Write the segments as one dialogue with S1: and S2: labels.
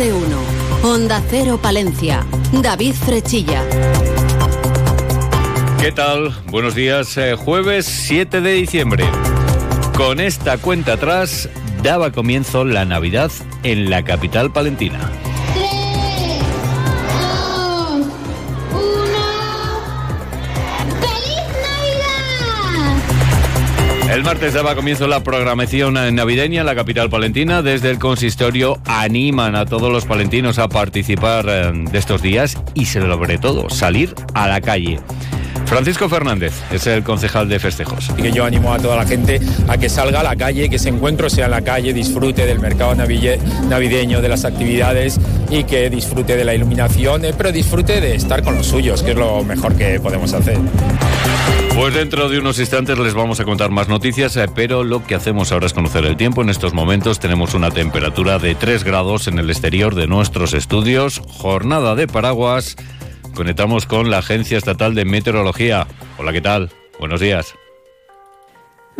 S1: de uno. Onda Cero Palencia. David Frechilla.
S2: ¿Qué tal? Buenos días. Eh, jueves 7 de diciembre. Con esta cuenta atrás daba comienzo la Navidad en la capital palentina. El martes daba comienzo la programación navideña en la capital palentina. Desde el consistorio animan a todos los palentinos a participar eh, de estos días y sobre todo salir a la calle. Francisco Fernández es el concejal de festejos.
S3: Y que yo animo a toda la gente a que salga a la calle, que ese encuentro sea en la calle, disfrute del mercado navideño, de las actividades y que disfrute de la iluminación, eh, pero disfrute de estar con los suyos, que es lo mejor que podemos hacer.
S2: Pues dentro de unos instantes les vamos a contar más noticias, eh, pero lo que hacemos ahora es conocer el tiempo. En estos momentos tenemos una temperatura de 3 grados en el exterior de nuestros estudios, jornada de paraguas. Conectamos con la Agencia Estatal de Meteorología. Hola, ¿qué tal? Buenos días.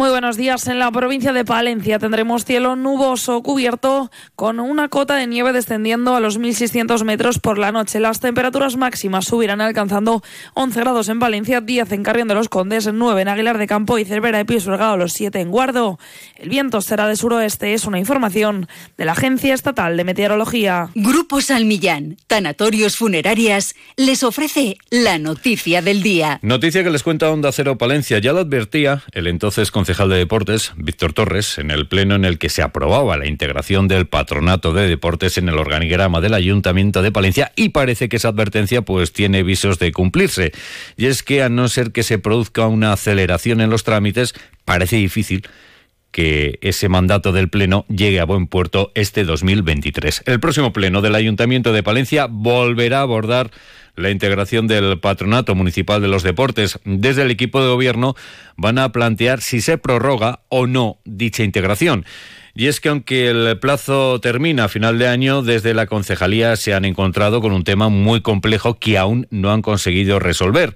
S4: Muy buenos días. En la provincia de Palencia tendremos cielo nuboso cubierto con una cota de nieve descendiendo a los 1.600 metros por la noche. Las temperaturas máximas subirán alcanzando 11 grados en Valencia, 10 en Carrión de los Condes, 9 en Aguilar de Campo y Cervera de Pío los 7 en Guardo. El viento será de suroeste, es una información de la Agencia Estatal de Meteorología.
S1: Grupo Salmillán, Tanatorios Funerarias, les ofrece la noticia del día.
S2: Noticia que les cuenta Onda Cero Palencia. Ya lo advertía el entonces concejal de Deportes, Víctor Torres, en el pleno en el que se aprobaba la integración del patronato de deportes en el organigrama del Ayuntamiento de Palencia y parece que esa advertencia pues tiene visos de cumplirse. Y es que a no ser que se produzca una aceleración en los trámites, parece difícil que ese mandato del Pleno llegue a buen puerto este 2023. El próximo Pleno del Ayuntamiento de Palencia volverá a abordar la integración del Patronato Municipal de los Deportes. Desde el equipo de gobierno van a plantear si se prorroga o no dicha integración. Y es que aunque el plazo termina a final de año, desde la concejalía se han encontrado con un tema muy complejo que aún no han conseguido resolver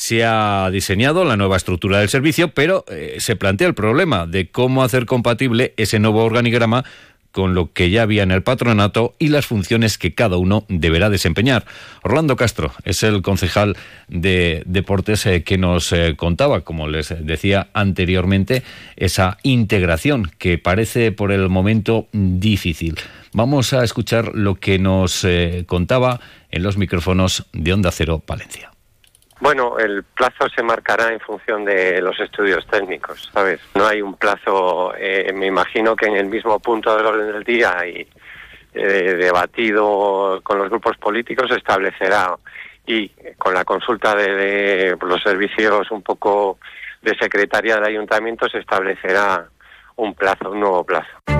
S2: se ha diseñado la nueva estructura del servicio, pero eh, se plantea el problema de cómo hacer compatible ese nuevo organigrama con lo que ya había en el patronato y las funciones que cada uno deberá desempeñar. Orlando Castro es el concejal de deportes eh, que nos eh, contaba, como les decía anteriormente, esa integración que parece por el momento difícil. Vamos a escuchar lo que nos contaba en los micrófonos de Onda Cero Palencia.
S5: Bueno, el plazo se marcará en función de los estudios técnicos, ¿sabes? No hay un plazo, eh, me imagino que en el mismo punto del orden del día y eh, debatido con los grupos políticos se establecerá y con la consulta de, los servicios un poco de secretaría del ayuntamiento se establecerá un plazo, un nuevo plazo.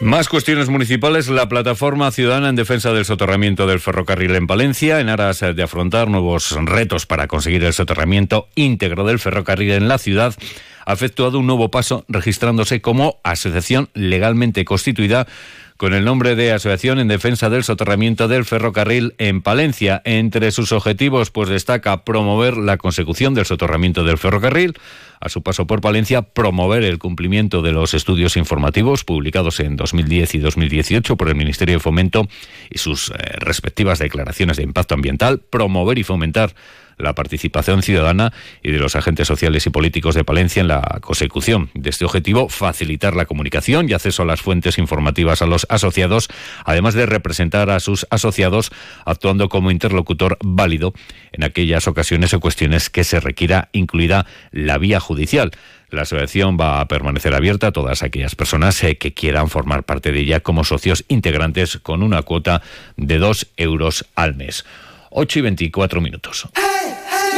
S2: Más cuestiones municipales. La plataforma ciudadana en defensa del soterramiento del ferrocarril en Palencia, en aras de afrontar nuevos retos para conseguir el soterramiento íntegro del ferrocarril en la ciudad, ha efectuado un nuevo paso registrándose como asociación legalmente constituida con el nombre de Asociación en Defensa del Soterramiento del Ferrocarril en Palencia. Entre sus objetivos, pues destaca promover la consecución del soterramiento del ferrocarril, a su paso por Palencia, promover el cumplimiento de los estudios informativos publicados en 2010 y 2018 por el Ministerio de Fomento y sus eh, respectivas declaraciones de impacto ambiental, promover y fomentar la participación ciudadana y de los agentes sociales y políticos de Palencia en la consecución de este objetivo, facilitar la comunicación y acceso a las fuentes informativas a los asociados, además de representar a sus asociados actuando como interlocutor válido en aquellas ocasiones o cuestiones que se requiera, incluida la vía judicial. La asociación va a permanecer abierta a todas aquellas personas eh, que quieran formar parte de ella como socios integrantes con una cuota de dos euros al mes. 8 y 24 minutos.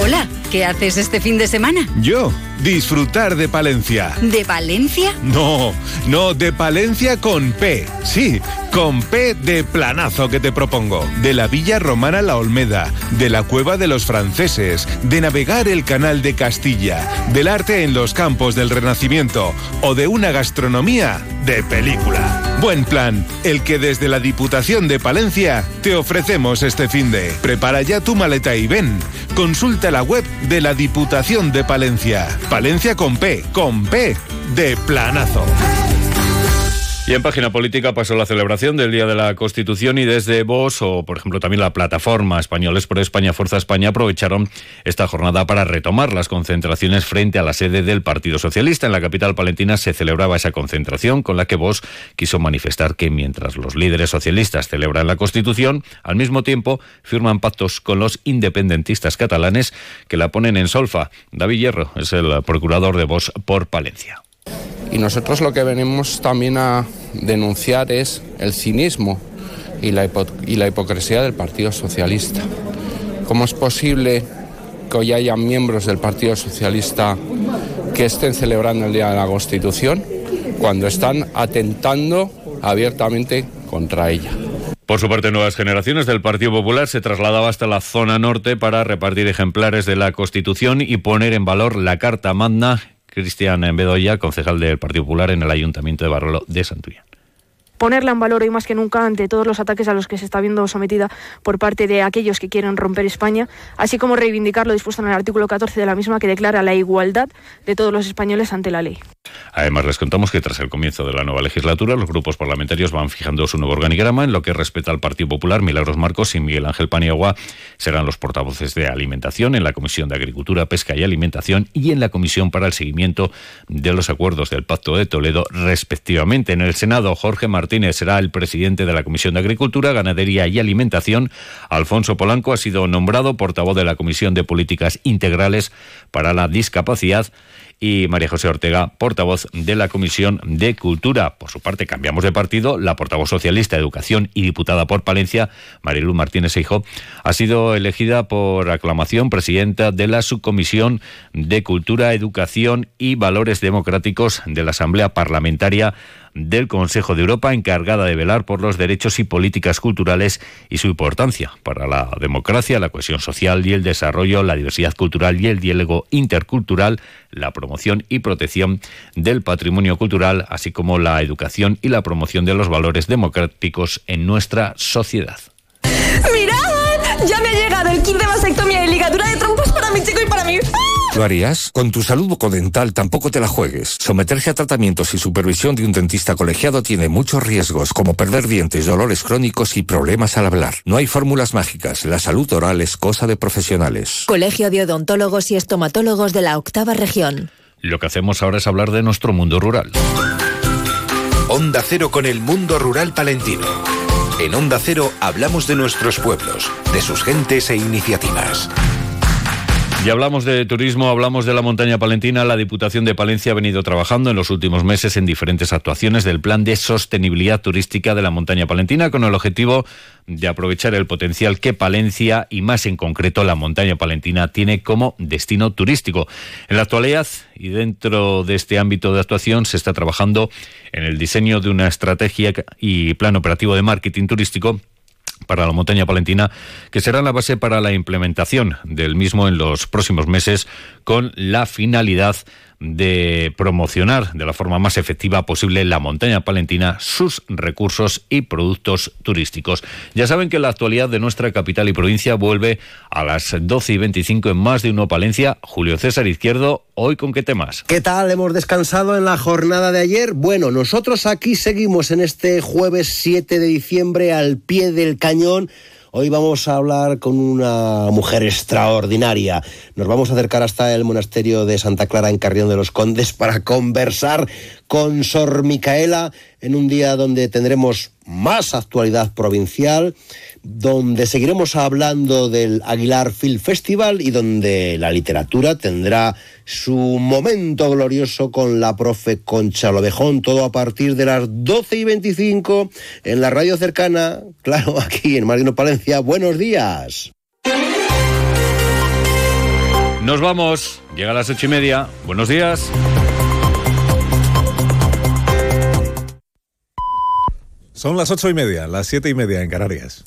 S1: Hola, ¿qué haces este fin de semana?
S6: Yo, disfrutar de Palencia.
S1: ¿De Valencia?
S6: No, no, de Palencia con P. Sí, con P de planazo que te propongo. De la Villa Romana La Olmeda, de la Cueva de los Franceses, de navegar el Canal de Castilla, del arte en los campos del Renacimiento o de una gastronomía de película. Buen plan, el que desde la Diputación de Palencia te ofrecemos este fin de. Prepara ya tu maleta y ven. Consulta la web de la Diputación de Palencia. Palencia con P, con P de planazo.
S2: Y en página política pasó la celebración del Día de la Constitución y desde Vox o, por ejemplo, también la plataforma Españoles por España, Fuerza España, aprovecharon esta jornada para retomar las concentraciones frente a la sede del Partido Socialista. En la capital palentina se celebraba esa concentración con la que Vox quiso manifestar que mientras los líderes socialistas celebran la Constitución, al mismo tiempo firman pactos con los independentistas catalanes que la ponen en solfa. David Hierro es el procurador de Vox por Palencia.
S7: Y nosotros lo que venimos también a denunciar es el cinismo y la, y la hipocresía del Partido Socialista. ¿Cómo es posible que hoy haya miembros del Partido Socialista que estén celebrando el Día de la Constitución cuando están atentando abiertamente contra ella?
S2: Por su parte, nuevas generaciones del Partido Popular se trasladaba hasta la zona norte para repartir ejemplares de la Constitución y poner en valor la Carta Magna Cristian Bedoya, concejal del Partido Popular en el Ayuntamiento de Barrolo de Santullán
S8: ponerla en valor hoy más que nunca ante todos los ataques a los que se está viendo sometida por parte de aquellos que quieren romper España, así como reivindicar lo dispuesto en el artículo 14 de la misma que declara la igualdad de todos los españoles ante la ley.
S2: Además, les contamos que tras el comienzo de la nueva legislatura, los grupos parlamentarios van fijando su nuevo organigrama. En lo que respecta al Partido Popular, Milagros Marcos y Miguel Ángel Paniagua serán los portavoces de Alimentación en la Comisión de Agricultura, Pesca y Alimentación y en la Comisión para el Seguimiento de los Acuerdos del Pacto de Toledo, respectivamente. En el Senado, Jorge Martínez será el presidente de la Comisión de Agricultura, Ganadería y Alimentación. Alfonso Polanco ha sido nombrado portavoz de la Comisión de Políticas Integrales para la Discapacidad y María José Ortega, portavoz de la Comisión de Cultura. Por su parte, cambiamos de partido. La portavoz socialista de Educación y diputada por Palencia, Marilu Martínez Hijo, ha sido elegida por aclamación presidenta de la Subcomisión de Cultura, Educación y Valores Democráticos de la Asamblea Parlamentaria del Consejo de Europa encargada de velar por los derechos y políticas culturales y su importancia para la democracia, la cohesión social y el desarrollo, la diversidad cultural y el diálogo intercultural, la promoción y protección del patrimonio cultural, así como la educación y la promoción de los valores democráticos en nuestra sociedad.
S9: ¡Mirad! Ya me ha llegado el kit de vasectomía y ligadura de trompas para mi chico y para mí.
S10: ¿Lo harías? Con tu salud bucodental tampoco te la juegues. Someterse a tratamientos y supervisión de un dentista colegiado tiene muchos riesgos, como perder dientes, dolores crónicos y problemas al hablar. No hay fórmulas mágicas. La salud oral es cosa de profesionales.
S11: Colegio de Odontólogos y Estomatólogos de la Octava Región.
S2: Lo que hacemos ahora es hablar de nuestro mundo rural.
S12: Onda Cero con el mundo rural palentino. En Onda Cero hablamos de nuestros pueblos, de sus gentes e iniciativas.
S2: Y hablamos de turismo, hablamos de la montaña palentina. La Diputación de Palencia ha venido trabajando en los últimos meses en diferentes actuaciones del plan de sostenibilidad turística de la montaña palentina con el objetivo de aprovechar el potencial que Palencia y más en concreto la montaña palentina tiene como destino turístico. En la actualidad y dentro de este ámbito de actuación se está trabajando en el diseño de una estrategia y plan operativo de marketing turístico para la montaña palentina, que será la base para la implementación del mismo en los próximos meses con la finalidad de promocionar de la forma más efectiva posible la montaña palentina, sus recursos y productos turísticos. Ya saben que la actualidad de nuestra capital y provincia vuelve a las 12 y 25 en más de uno Palencia. Julio César Izquierdo, hoy con qué temas.
S13: ¿Qué tal? ¿Hemos descansado en la jornada de ayer? Bueno, nosotros aquí seguimos en este jueves 7 de diciembre al pie del cañón Hoy vamos a hablar con una mujer extraordinaria. Nos vamos a acercar hasta el monasterio de Santa Clara en Carrión de los Condes para conversar con Sor Micaela en un día donde tendremos más actualidad provincial, donde seguiremos hablando del Aguilar Film Festival y donde la literatura tendrá su momento glorioso con la profe Concha Lobejón, todo a partir de las 12 y 25 en la radio cercana, claro, aquí en Marino Palencia. Buenos días.
S2: Nos vamos. Llega a las ocho y media. Buenos días.
S14: Son las ocho y media, las siete y media en Canarias.